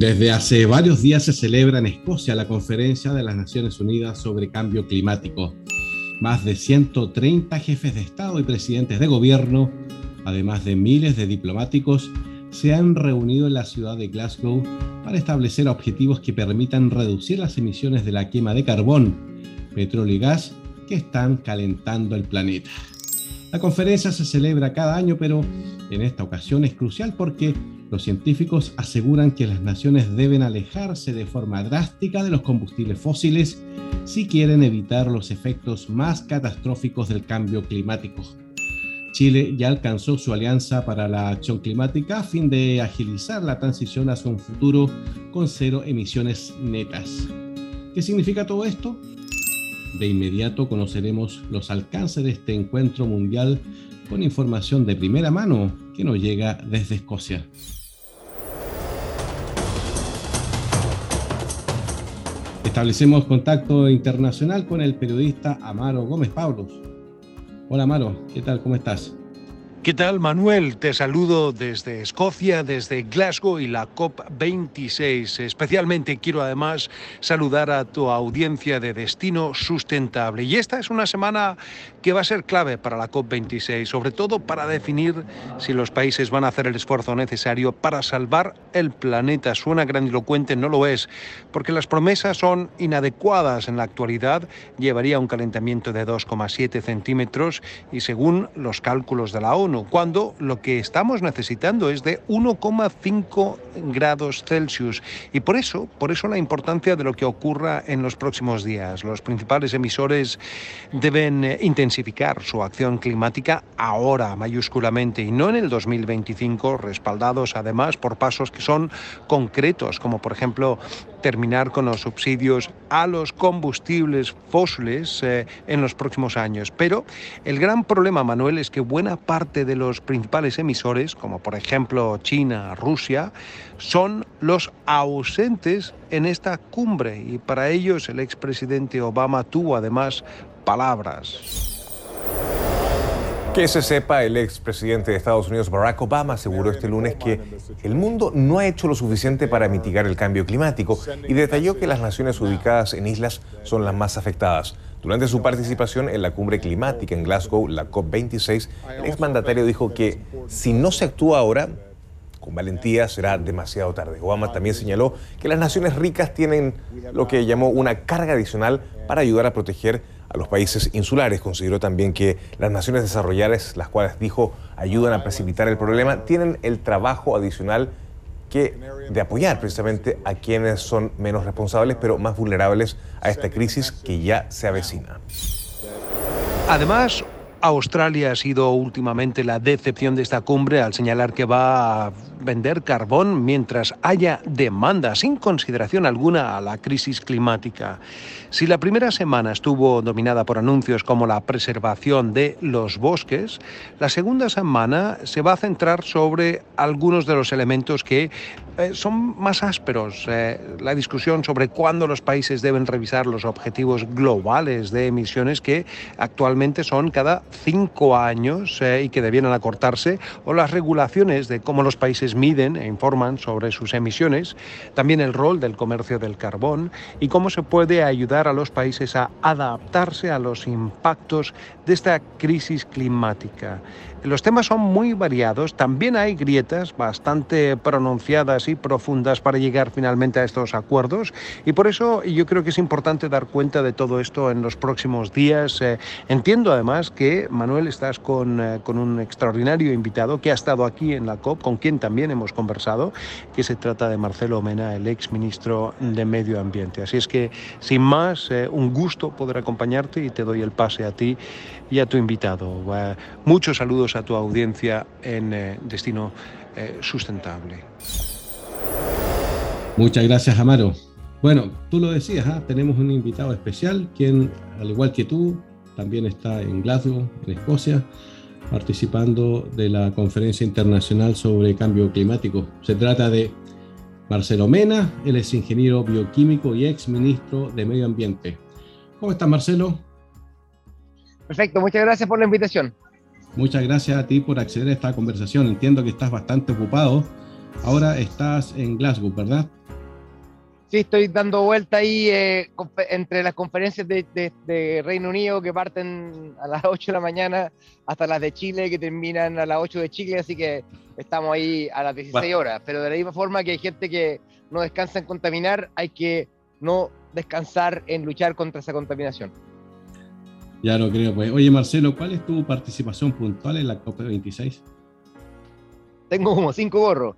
Desde hace varios días se celebra en Escocia la conferencia de las Naciones Unidas sobre cambio climático. Más de 130 jefes de Estado y presidentes de gobierno, además de miles de diplomáticos, se han reunido en la ciudad de Glasgow para establecer objetivos que permitan reducir las emisiones de la quema de carbón, petróleo y gas que están calentando el planeta. La conferencia se celebra cada año, pero en esta ocasión es crucial porque los científicos aseguran que las naciones deben alejarse de forma drástica de los combustibles fósiles si quieren evitar los efectos más catastróficos del cambio climático. Chile ya alcanzó su alianza para la acción climática a fin de agilizar la transición hacia un futuro con cero emisiones netas. ¿Qué significa todo esto? De inmediato conoceremos los alcances de este encuentro mundial con información de primera mano que nos llega desde Escocia. Establecemos contacto internacional con el periodista Amaro Gómez Pablos. Hola Amaro, ¿qué tal? ¿Cómo estás? ¿Qué tal, Manuel? Te saludo desde Escocia, desde Glasgow y la COP26. Especialmente quiero además saludar a tu audiencia de Destino Sustentable. Y esta es una semana que va a ser clave para la COP26, sobre todo para definir si los países van a hacer el esfuerzo necesario para salvar el planeta. Suena grandilocuente, no lo es, porque las promesas son inadecuadas en la actualidad. Llevaría un calentamiento de 2,7 centímetros y según los cálculos de la ONU, cuando lo que estamos necesitando es de 1,5 grados Celsius. Y por eso, por eso la importancia de lo que ocurra en los próximos días. Los principales emisores deben eh, intensificar su acción climática ahora, mayúsculamente, y no en el 2025, respaldados además por pasos que son concretos, como por ejemplo terminar con los subsidios a los combustibles fósiles eh, en los próximos años. Pero el gran problema, Manuel, es que buena parte de los principales emisores, como por ejemplo China, Rusia, son los ausentes en esta cumbre y para ellos el expresidente Obama tuvo además palabras. Que se sepa, el expresidente de Estados Unidos, Barack Obama, aseguró este lunes que el mundo no ha hecho lo suficiente para mitigar el cambio climático y detalló que las naciones ubicadas en islas son las más afectadas. Durante su participación en la cumbre climática en Glasgow, la COP26, el exmandatario dijo que si no se actúa ahora, con valentía será demasiado tarde. Obama también señaló que las naciones ricas tienen lo que llamó una carga adicional para ayudar a proteger a los países insulares. Consideró también que las naciones desarrolladas, las cuales dijo ayudan a precipitar el problema, tienen el trabajo adicional que de apoyar precisamente a quienes son menos responsables, pero más vulnerables a esta crisis que ya se avecina. Además, Australia ha sido últimamente la decepción de esta cumbre al señalar que va a vender carbón mientras haya demanda, sin consideración alguna a la crisis climática. Si la primera semana estuvo dominada por anuncios como la preservación de los bosques, la segunda semana se va a centrar sobre algunos de los elementos que eh, son más ásperos. Eh, la discusión sobre cuándo los países deben revisar los objetivos globales de emisiones que actualmente son cada cinco años eh, y que debieran acortarse, o las regulaciones de cómo los países miden e informan sobre sus emisiones, también el rol del comercio del carbón y cómo se puede ayudar a los países a adaptarse a los impactos de esta crisis climática. Los temas son muy variados, también hay grietas bastante pronunciadas y profundas para llegar finalmente a estos acuerdos y por eso yo creo que es importante dar cuenta de todo esto en los próximos días. Eh, entiendo además que Manuel estás con, eh, con un extraordinario invitado que ha estado aquí en la COP, con quien también hemos conversado, que se trata de Marcelo Mena, el ex ministro de Medio Ambiente. Así es que, sin más, eh, un gusto poder acompañarte y te doy el pase a ti y a tu invitado. muchos saludos a tu audiencia en eh, Destino eh, Sustentable. Muchas gracias, Amaro. Bueno, tú lo decías, ¿ah? tenemos un invitado especial, quien, al igual que tú, también está en Glasgow, en Escocia, participando de la Conferencia Internacional sobre Cambio Climático. Se trata de Marcelo Mena, él es ingeniero bioquímico y ex ministro de Medio Ambiente. ¿Cómo estás, Marcelo? Perfecto, muchas gracias por la invitación. Muchas gracias a ti por acceder a esta conversación. Entiendo que estás bastante ocupado. Ahora estás en Glasgow, ¿verdad? Sí, estoy dando vuelta ahí eh, entre las conferencias de, Reino Unido que parten a las 8 de la mañana hasta las de Chile que terminan a las 8 de Chile, así que estamos ahí a las 16 horas. Pero de la misma forma que hay gente que no descansa en contaminar, hay que no descansar en luchar contra esa contaminación. Ya lo creo, pues. Oye, Marcelo, ¿cuál es tu participación puntual en la COP26? Tengo como cinco gorros.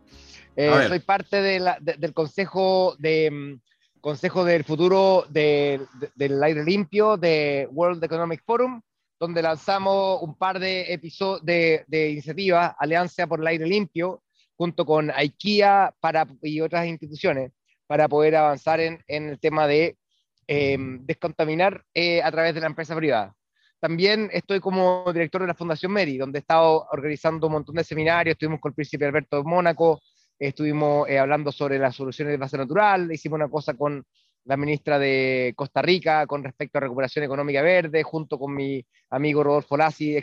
Eh, soy parte del consejo de mm, consejo del futuro del aire limpio de World Economic Forum, donde lanzamos un par de episodios de, iniciativas, Alianza por el Aire Limpio, junto con IKEA para, y otras instituciones, para poder avanzar en, el tema de em, descontaminar eh, a través de la empresa privada. También estoy como director de la Fundación Meri, donde he estado organizando un montón de seminarios, estuvimos con el príncipe Alberto de Mónaco, estuvimos eh, hablando sobre las soluciones de base natural, hicimos una cosa con la ministra de Costa Rica con respecto a recuperación económica verde, junto con mi amigo Rodolfo Lassi,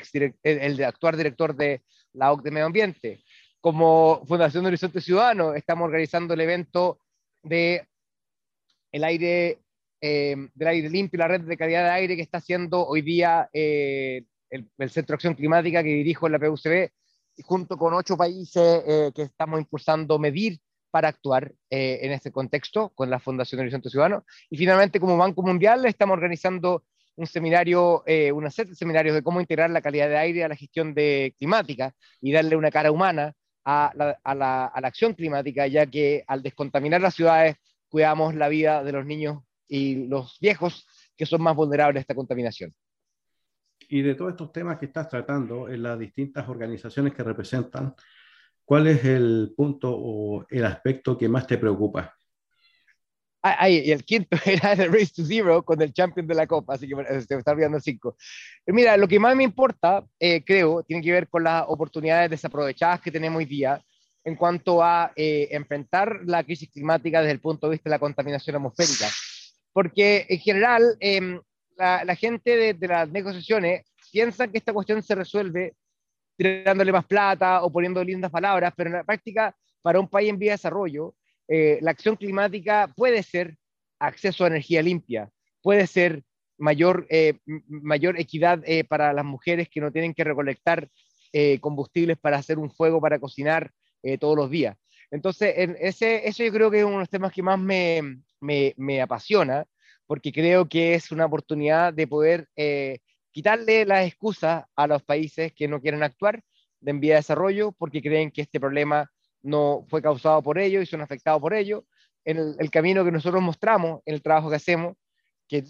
el, actual director de la OC de Medio Ambiente. Como Fundación de Horizonte Ciudadano, estamos organizando el evento de el aire, eh, del aire limpio, la red de calidad de aire que está haciendo hoy día eh, el, el, Centro de Acción Climática que dirijo en la PUCB, junto con ocho países eh, que estamos impulsando medir para actuar eh, en este contexto con la Fundación Horizonte Ciudadano. Y finalmente, como Banco Mundial, estamos organizando un seminario, eh, una serie de seminarios de cómo integrar la calidad de aire a la gestión de climática y darle una cara humana a la, a la, a la acción climática, ya que al descontaminar las ciudades cuidamos la vida de los niños y los viejos que son más vulnerables a esta contaminación y de todos estos temas que estás tratando en las distintas organizaciones que representan, ¿cuál es el punto o el aspecto que más te preocupa? Ah, y el quinto era el Race to Zero con el champion de la Copa, así que se me está olvidando cinco. Eh, mira, lo que más me importa, eh, creo, tiene que ver con las oportunidades desaprovechadas que tenemos hoy día en cuanto a eh, enfrentar la crisis climática desde el punto de vista de la contaminación atmosférica. Porque en general, em, la, gente de, las negociaciones piensa que esta cuestión se resuelve tirándole más plata o poniendo lindas palabras, pero en la práctica, para un país en vía de desarrollo, eh, la acción climática puede ser acceso a energía limpia, puede ser mayor, eh, mayor equidad eh, para las mujeres que no tienen que recolectar combustibles para hacer un fuego para cocinar todos los días. Entonces, en ese, eso yo creo que es uno de los temas que más me, me, apasiona porque creo que es una oportunidad de poder eh, quitarle las excusas a los países que no quieren actuar de en vía de desarrollo porque creen que este problema no fue causado por ellos y son afectados por ello. En el, camino que nosotros mostramos, en el trabajo que hacemos, que,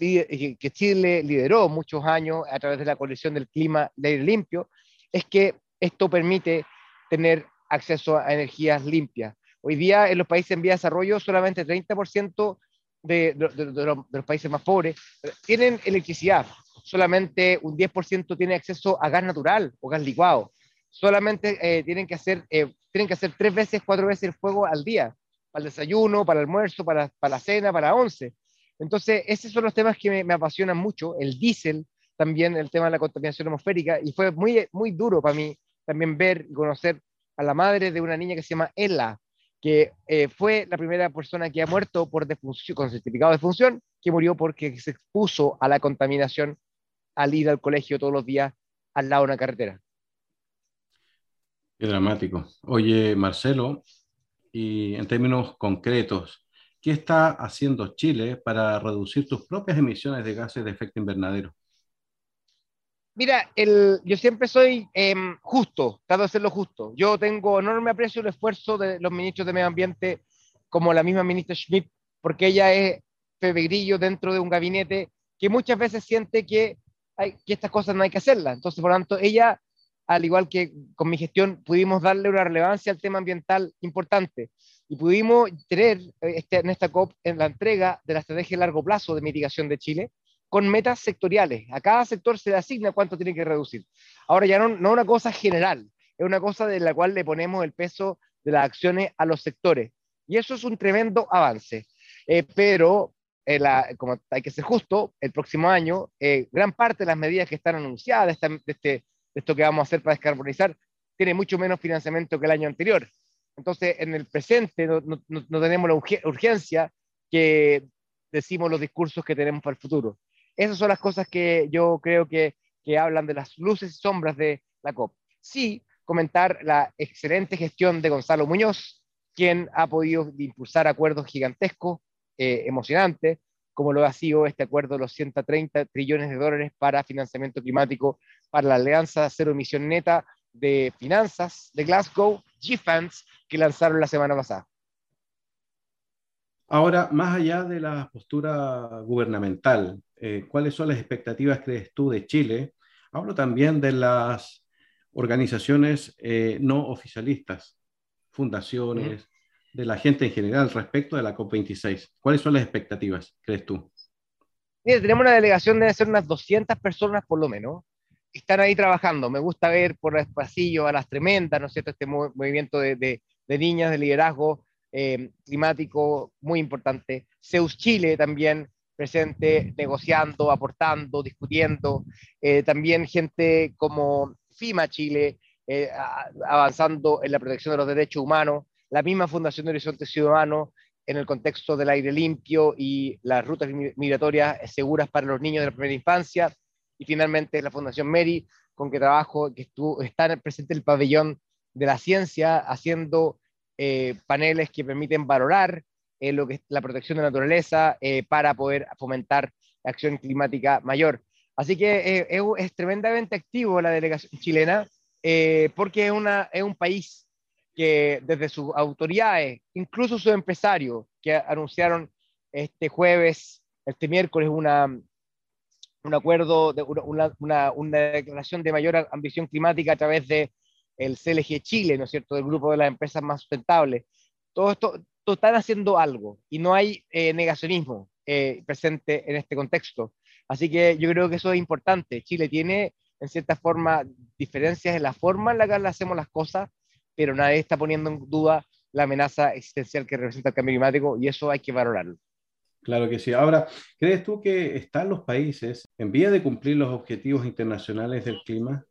que, Chile lideró muchos años a través de la coalición del clima de aire limpio, es que esto permite tener acceso a energías limpias. Hoy día en los países en vía de desarrollo solamente 30% de, los, países más pobres tienen electricidad. Solamente un 10% tiene acceso a gas natural o gas licuado. Solamente eh, tienen, que hacer, eh, tienen que hacer tres veces, cuatro veces el fuego al día, para el desayuno, para el almuerzo, para, para la cena, para once. Entonces, esos son los temas que me, apasionan mucho. El diésel, también el tema de la contaminación atmosférica, y fue muy, muy duro para mí también ver y conocer a la madre de una niña que se llama Ella, que eh, fue la primera persona que ha muerto por defunción, con certificado de función, que murió porque se expuso a la contaminación al ir al colegio todos los días al lado de una carretera. Qué dramático. Oye, Marcelo, y en términos concretos, ¿qué está haciendo Chile para reducir sus propias emisiones de gases de efecto invernadero? Mira, el, yo siempre soy em, justo, trato de hacerlo justo. Yo tengo enorme aprecio el esfuerzo de los ministros de Medio Ambiente, como la misma ministra Schmidt, porque ella es Pepe Grillo dentro de un gabinete que muchas veces siente que hay, que estas cosas no hay que hacerlas. Entonces, por lo tanto, ella, al igual que con mi gestión, pudimos darle una relevancia al tema ambiental importante y pudimos tener eh, este, en esta COP en la entrega de la estrategia a largo plazo de mitigación de Chile con metas sectoriales. A cada sector se le asigna cuánto tiene que reducir. Ahora ya no, no una cosa general, es una cosa de la cual le ponemos el peso de las acciones a los sectores. Y eso es un tremendo avance. Eh, pero, eh, como hay que ser justo, el próximo año, eh, gran parte de las medidas que están anunciadas de, este, de, esto que vamos a hacer para descarbonizar, tiene mucho menos financiamiento que el año anterior. Entonces, en el presente no, no, no tenemos la urgencia que decimos los discursos que tenemos para el futuro. Esas son las cosas que yo creo que, que hablan de las luces y sombras de la COP. Sí, comentar la excelente gestión de Gonzalo Muñoz, quien ha podido impulsar acuerdos gigantescos, eh, emocionantes, como lo ha sido este acuerdo de los 130 trillones de dólares para financiamiento climático para la Alianza Cero Emisión Neta de Finanzas de Glasgow, GFANS, que lanzaron la semana pasada. Ahora, más allá de la postura gubernamental, eh, ¿cuáles son las expectativas, crees tú, de Chile? Hablo también de las organizaciones eh, no oficialistas, fundaciones, de la gente en general respecto de la COP26. ¿Cuáles son las expectativas, crees tú? Mira, tenemos una delegación, de ser unas 200 personas por lo menos. Están ahí trabajando. Me gusta ver por el pasillo a las tremendas, ¿no es cierto? Este movimiento de, de, niñas de liderazgo eh, climático muy importante. Zeus Chile también presente, negociando, aportando, discutiendo. Eh, también gente como FIMA Chile, eh, avanzando en la protección de los derechos humanos, la misma Fundación de Horizonte Ciudadano en el contexto del aire limpio y las rutas migratorias seguras para los niños de la primera infancia, y finalmente la Fundación Mary, con que trabajo, que estuvo, está presente el pabellón de la ciencia, haciendo eh, paneles que permiten valorar eh, lo que es la protección de la naturaleza para poder fomentar acción climática mayor. Así que eh, es, tremendamente activo la delegación chilena eh, porque es, una, es un país que desde sus autoridades, incluso sus empresarios, que anunciaron este jueves, este miércoles, una, un acuerdo, de una, una, una, declaración de mayor ambición climática a través de el CLG Chile, ¿no es cierto?, del grupo de las empresas más sustentables. Todo esto, están haciendo algo y no hay eh, negacionismo presente en este contexto. Así que yo creo que eso es importante. Chile tiene, en cierta forma, diferencias en la forma en la que hacemos las cosas, pero nadie está poniendo en duda la amenaza existencial que representa el cambio climático y eso hay que valorarlo. Claro que sí. Ahora, ¿crees tú que están los países en vía de cumplir los objetivos internacionales del clima?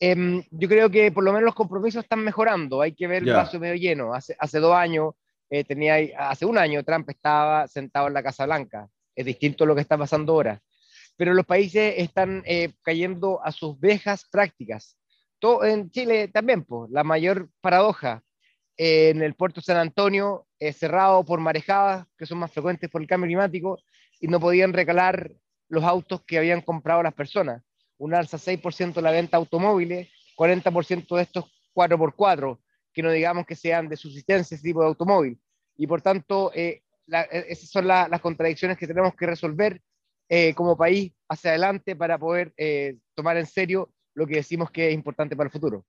Em, yo creo que por lo menos los compromisos están mejorando. Hay que ver el vaso medio lleno. Hace, hace dos años, eh, tenía, hace un año, Trump estaba sentado en la Casa Blanca es distinto a lo que está pasando ahora. Pero los países están eh, cayendo a sus viejas prácticas. Todo, en Chile también, pues, la mayor paradoja. Eh, en el puerto San Antonio, eh, cerrado por marejadas, que son más frecuentes por el cambio climático, y no podían recalar los autos que habían comprado las personas. Un alza 6% de la venta automóviles, 40% de estos 4x4, que no digamos que sean de subsistencia ese tipo de automóvil. Y por tanto, eh, e, esas son las contradicciones que tenemos que resolver eh, como país hacia adelante para poder eh, tomar en serio lo que decimos que es importante para el futuro.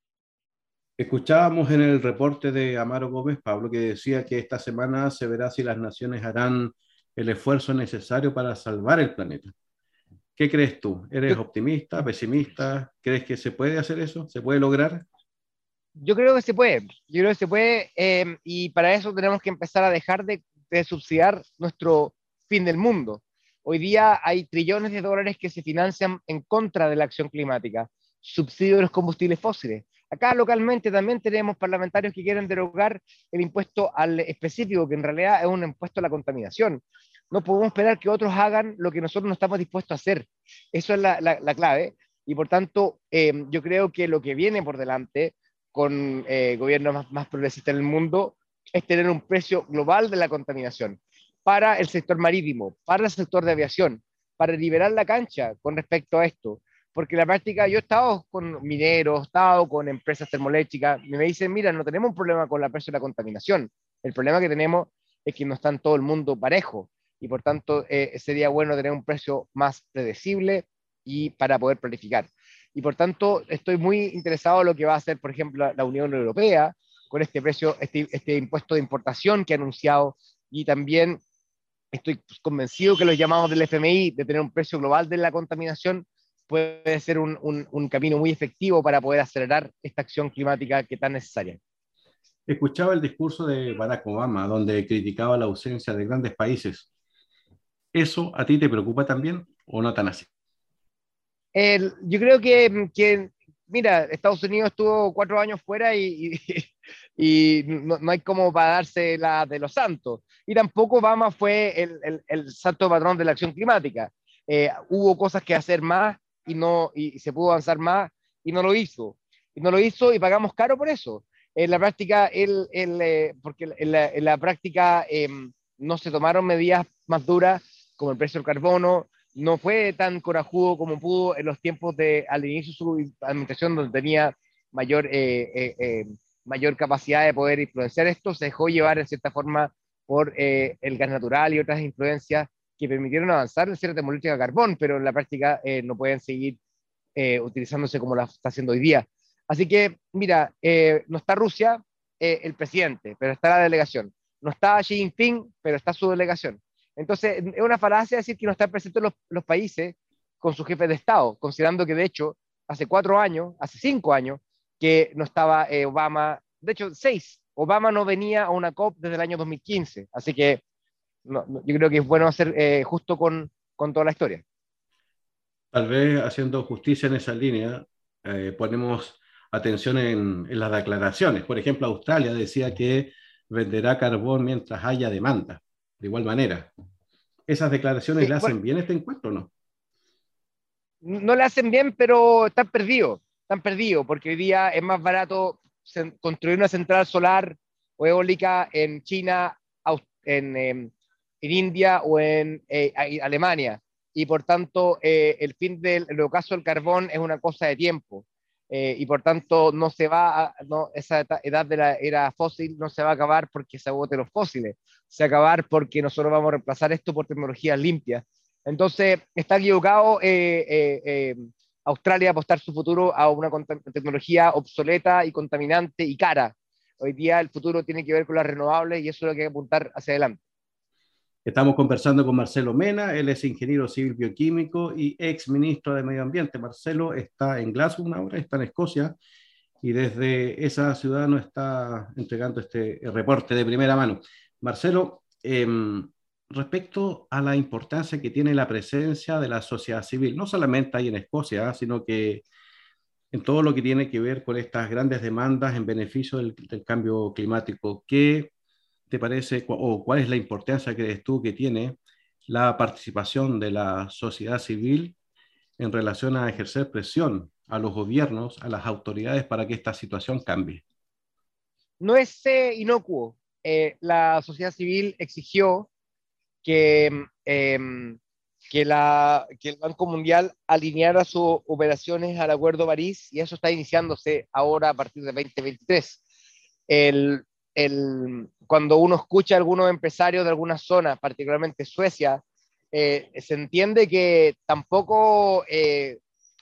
Escuchábamos en el reporte de Amaro Gómez, Pablo, que decía que esta semana se verá si las naciones harán el esfuerzo necesario para salvar el planeta. ¿Qué crees tú? ¿Eres optimista, pesimista? ¿Crees que se puede hacer eso? ¿Se puede lograr? Yo creo que se puede, yo creo que se puede eh, y para eso tenemos que empezar a dejar de de subsidiar nuestro fin del mundo. Hoy día hay trillones de dólares que se financian en contra de la acción climática, subsidio de los combustibles fósiles. Acá localmente también tenemos parlamentarios que quieren derogar el impuesto al específico, que en realidad es un impuesto a la contaminación. No podemos esperar que otros hagan lo que nosotros no estamos dispuestos a hacer. Eso es la, la, clave. Y por tanto, eh, yo creo que lo que viene por delante con eh, gobiernos más, más progresistas en el mundo es tener un precio global de la contaminación para el sector marítimo, para el sector de aviación, para liberar la cancha con respecto a esto. Porque la práctica, yo he estado con mineros, he estado con empresas termoeléctricas, y me dicen, mira, no tenemos un problema con la precio de la contaminación. El problema que tenemos es que no está en todo el mundo parejo. Y por tanto eh, sería bueno tener un precio más predecible y para poder planificar. Y por tanto estoy muy interesado en lo que va a hacer, por ejemplo, la Unión Europea con este precio, este, este impuesto de importación que ha anunciado y también estoy convencido que los llamados del FMI de tener un precio global de la contaminación puede ser un, un, camino muy efectivo para poder acelerar esta acción climática que tan necesaria. Escuchaba el discurso de Barack Obama, donde criticaba la ausencia de grandes países. ¿Eso a ti te preocupa también o no tan así? yo creo que, que, mira, Estados Unidos estuvo cuatro años fuera y, no, no, hay como para darse la de los santos. Y tampoco Obama fue el, el, el santo patrón de la acción climática. Eh, hubo cosas que hacer más y, no, y se pudo avanzar más y no lo hizo. Y no lo hizo y pagamos caro por eso. En la práctica, él, él eh, porque en la, en la práctica em, no se tomaron medidas más duras como el precio del carbono, no fue tan corajudo como pudo en los tiempos de, al inicio de su administración, donde tenía mayor, eh, eh, mayor capacidad de poder influenciar esto, se dejó llevar en cierta forma por el gas natural y otras influencias que permitieron avanzar en cierta política de carbón, pero en la práctica no pueden seguir utilizándose como la está haciendo hoy día. Así que, mira, eh, no está Rusia, eh, el presidente, pero está la delegación. No está Xi Jinping, pero está su delegación. Entonces, es una falacia decir que no están presentes los, países con su jefe de Estado, considerando que, de hecho, hace cuatro años, hace cinco años, que no estaba eh, Obama, de hecho, seis. Obama no venía a una COP desde el año 2015. Así que yo creo que es bueno hacer justo con, con, toda la historia. Tal vez haciendo justicia en esa línea, ponemos atención en, las declaraciones. Por ejemplo, Australia decía que venderá carbón mientras haya demanda, de igual manera. ¿Esas declaraciones le hacen bien este encuentro o no? No le hacen bien, pero están perdidos, están perdidos, porque hoy día es más barato construir una central solar o eólica en China, en, em, en India o en eh, Alemania. Y por tanto, eh, el fin del el ocaso del carbón es una cosa de tiempo. Eh, y por tanto no se va a, no, esa edad de la era fósil no se va a acabar porque se agoten los fósiles, se va a acabar porque nosotros vamos a reemplazar esto por tecnologías limpias. Entonces, está equivocado eh, eh, Australia apostar su futuro a una tecnología obsoleta y contaminante y cara. Hoy día el futuro tiene que ver con las renovables y eso es lo que hay que apuntar hacia adelante. Estamos conversando con Marcelo Mena, él es ingeniero civil bioquímico y ex ministro de Medio Ambiente. Marcelo está en Glasgow ahora, está en Escocia y desde esa ciudad nos está entregando este reporte de primera mano. Marcelo, em, respecto a la importancia que tiene la presencia de la sociedad civil, no solamente ahí en Escocia, sino que en todo lo que tiene que ver con estas grandes demandas en beneficio del, del cambio climático, ¿qué te parece o cuál es la importancia que crees tú que tiene la participación de la sociedad civil en relación a ejercer presión a los gobiernos, a las autoridades para que esta situación cambie? No es eh, inocuo. Eh, la sociedad civil exigió que, em, que, la, que el Banco Mundial alineara sus operaciones al Acuerdo París y eso está iniciándose ahora a partir de 2023. El, el, cuando uno escucha a algunos empresarios de algunas zonas, particularmente Suecia, eh, se entiende que tampoco eh,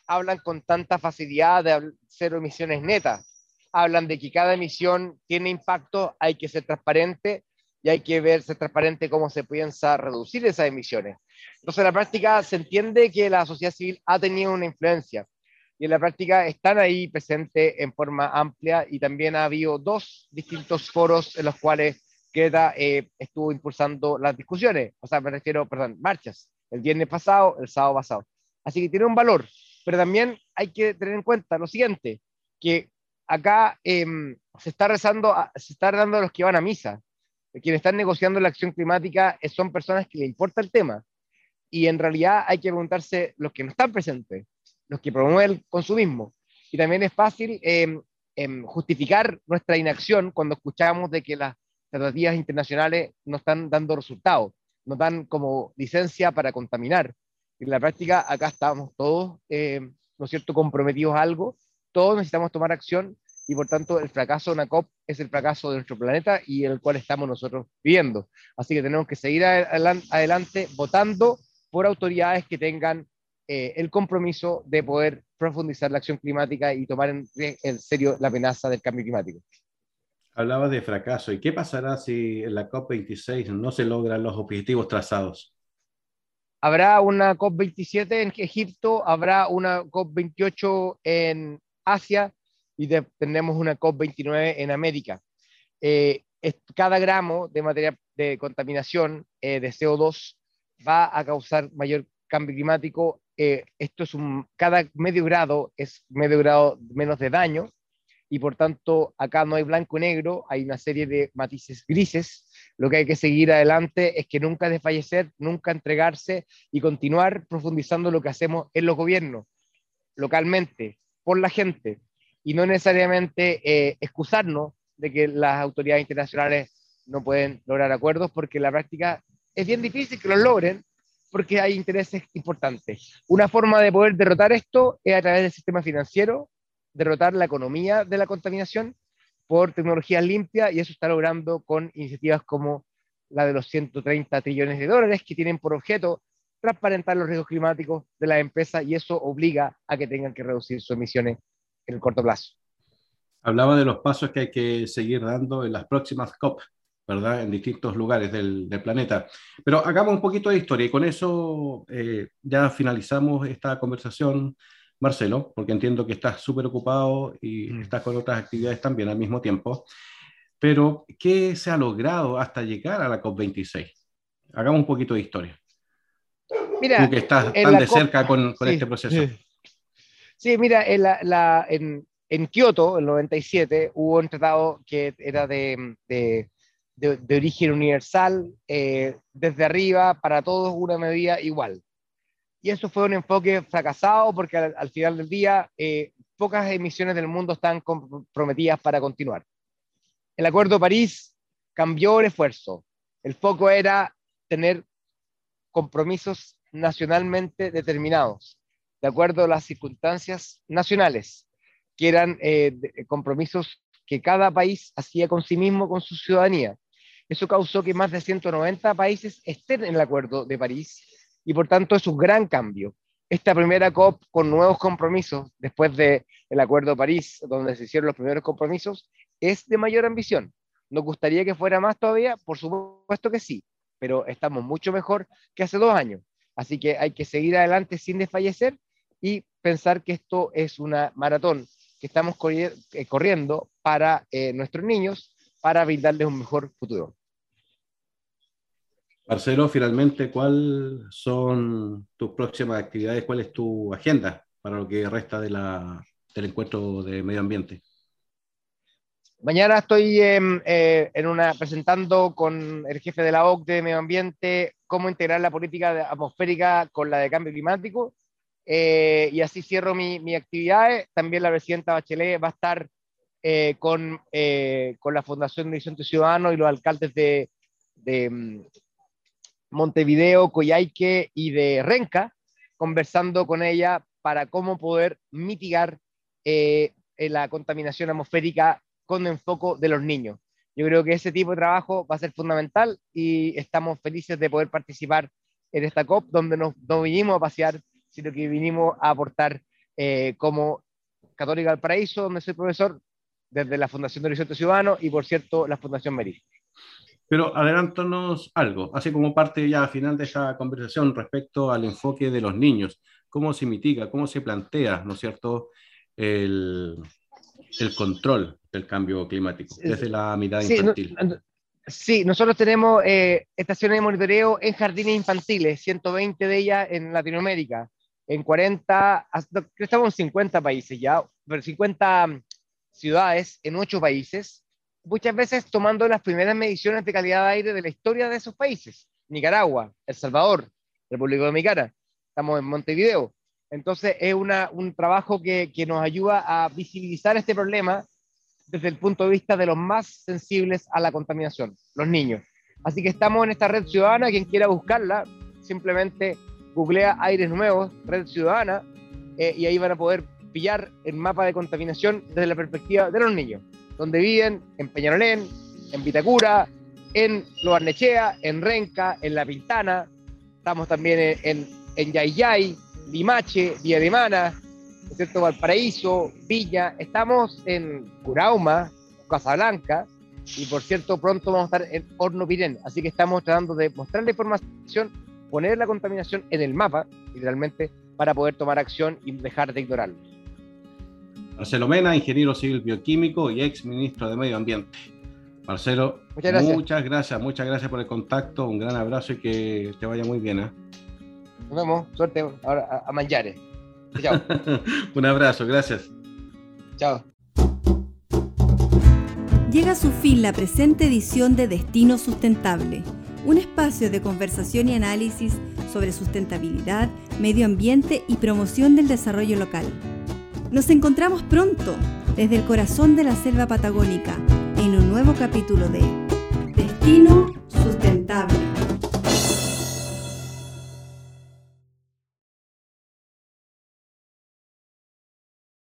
hablan con tanta facilidad de cero emisiones netas. Hablan de que cada emisión tiene impacto, hay que ser transparente y hay que ver, ser transparente cómo se piensa reducir esas emisiones. Entonces, en la práctica se entiende que la sociedad civil ha tenido una influencia y en la práctica están ahí presentes en forma amplia y también ha habido dos distintos foros en los cuales Greta eh, estuvo impulsando las discusiones, o sea, me refiero, perdón, marchas, el viernes pasado, el sábado pasado. Así que tiene un valor, pero también hay que tener en cuenta lo siguiente, que acá em, se está rezando, se está dando a los que van a misa. Quienes están negociando la acción climática eh, son personas que le importa el tema. Y en realidad hay que preguntarse los que no están presentes los que promueven el consumismo. Y también es fácil em, em, justificar nuestra inacción cuando escuchamos de que las tratativas internacionales no están dando resultados, no dan como licencia para contaminar. En la práctica, acá estamos todos, em, ¿no es cierto?, comprometidos a algo, todos necesitamos tomar acción y por tanto el fracaso de una COP es el fracaso de nuestro planeta y el cual estamos nosotros viviendo. Así que tenemos que seguir adelante votando por autoridades que tengan eh, el compromiso de poder profundizar la acción climática y tomar en, en serio la amenaza del cambio climático. Hablaba de fracaso. ¿Y qué pasará si en la COP26 no se logran los objetivos trazados? Habrá una COP27 en Egipto, habrá una COP28 en Asia y tendremos una COP29 en América. Eh, cada gramo de materia de contaminación eh, de CO2 va a causar mayor cambio climático. Eh, esto es un, cada medio grado es medio grado menos de daño y por tanto acá no hay blanco y negro, hay una serie de matices grises. Lo que hay que seguir adelante es que nunca desfallecer, nunca entregarse y continuar profundizando lo que hacemos en los gobiernos, localmente, por la gente, y no necesariamente eh, excusarnos de que las autoridades internacionales no pueden lograr acuerdos, porque en la práctica es bien difícil que los logren, porque hay intereses importantes. Una forma de poder derrotar esto es a través del sistema financiero, derrotar la economía de la contaminación por tecnologías limpias y eso está logrando con iniciativas como la de los 130 trillones de dólares que tienen por objeto transparentar los riesgos climáticos de las empresas y eso obliga a que tengan que reducir sus emisiones en el corto plazo. Hablaba de los pasos que hay que seguir dando en las próximas COP, ¿verdad? En distintos lugares del, planeta. Pero hagamos un poquito de historia y con eso eh, ya finalizamos esta conversación Marcelo, porque entiendo que estás súper ocupado y mm. estás con otras actividades también al mismo tiempo. Pero, ¿qué se ha logrado hasta llegar a la COP26? Hagamos un poquito de historia. Mira, Tú que estás tan de cerca con, este proceso. Sí, mira, en, la, en, en, Kioto, el 97, hubo un tratado que era de, de, de, origen universal, eh, desde arriba, para todos una medida igual y eso fue un enfoque fracasado porque al, final del día eh, pocas emisiones del mundo están comprometidas para continuar. El Acuerdo de París cambió el esfuerzo. El foco era tener compromisos nacionalmente determinados, de acuerdo a las circunstancias nacionales, que eran eh, compromisos que cada país hacía con sí mismo, con su ciudadanía. Eso causó que más de 190 países estén en el Acuerdo de París y por tanto es un gran cambio. Esta primera COP con nuevos compromisos, después del el Acuerdo de París, donde se hicieron los primeros compromisos, es de mayor ambición. ¿Nos gustaría que fuera más todavía? Por supuesto que sí, pero estamos mucho mejor que hace dos años. Así que hay que seguir adelante sin desfallecer y pensar que esto es una maratón que estamos eh, corriendo para eh, nuestros niños, para brindarles un mejor futuro. Marcelo, finalmente, ¿cuáles son tus próximas actividades? ¿Cuál es tu agenda para lo que resta de la, del encuentro de medio ambiente? Mañana estoy eh, en una, presentando con el jefe de la OCDE de Medio Ambiente cómo integrar la política atmosférica con la de cambio climático. Eh, y así cierro mi, mi actividades. También la presidenta Bachelet va a estar eh, con, con la Fundación de Horizonte Ciudadano y los alcaldes de, de, Montevideo, Coyhaique y de Renca, conversando con ella para cómo poder mitigar eh, la contaminación atmosférica con enfoque de los niños. Yo creo que ese tipo de trabajo va a ser fundamental y estamos felices de poder participar en esta COP, donde no vinimos a pasear, sino que vinimos a aportar eh, como Católica del Paraíso, donde soy profesor, desde la Fundación de Horizonte Ciudadano y, por cierto, la Fundación Meris. Pero adelántanos algo, así como parte ya final de esta conversación respecto al enfoque de los niños, cómo se mitiga, cómo se plantea, ¿no es cierto?, el, el control del cambio climático desde la mirada infantil. sí, nosotros tenemos eh, estaciones de monitoreo en jardines infantiles, 120 de ellas en Latinoamérica, en 40, estamos en 50 países ya, pero 50 ciudades en 8 países muchas veces tomando las primeras mediciones de calidad de aire de la historia de esos países. Nicaragua, El Salvador, República Dominicana, estamos en Montevideo. Entonces es una, un trabajo que, nos ayuda a visibilizar este problema desde el punto de vista de los más sensibles a la contaminación, los niños. Así que estamos en esta red ciudadana, quien quiera buscarla, simplemente googlea aires nuevos, red ciudadana, eh, y ahí van a poder pillar el mapa de contaminación desde la perspectiva de los niños, donde viven en Peñarolén, en Vitacura, en Loarnechea, en Renca, en La Pintana, estamos también en, en, en Yayay, Limache, Villa de Mana, ¿cierto? Valparaíso, Viña, estamos en Curauma, Casablanca, y por cierto, pronto vamos a estar en Horno Pirén, así que estamos tratando de mostrar la información, poner la contaminación en el mapa, literalmente, para poder tomar acción y dejar de ignorarlo. Marcelo Mena, ingeniero civil bioquímico y ex ministro de Medio Ambiente. Marcelo, muchas gracias. muchas gracias, muchas gracias por el contacto, un gran abrazo y que te vaya muy bien. ¿eh? Nos vemos, suerte ahora a, a Manjares. Chao. un abrazo, gracias. Chao. Llega a su fin la presente edición de Destino Sustentable, un espacio de conversación y análisis sobre sustentabilidad, medio ambiente y promoción del desarrollo local. Nos encontramos pronto desde el corazón de la selva patagónica en un nuevo capítulo de Destino Sustentable.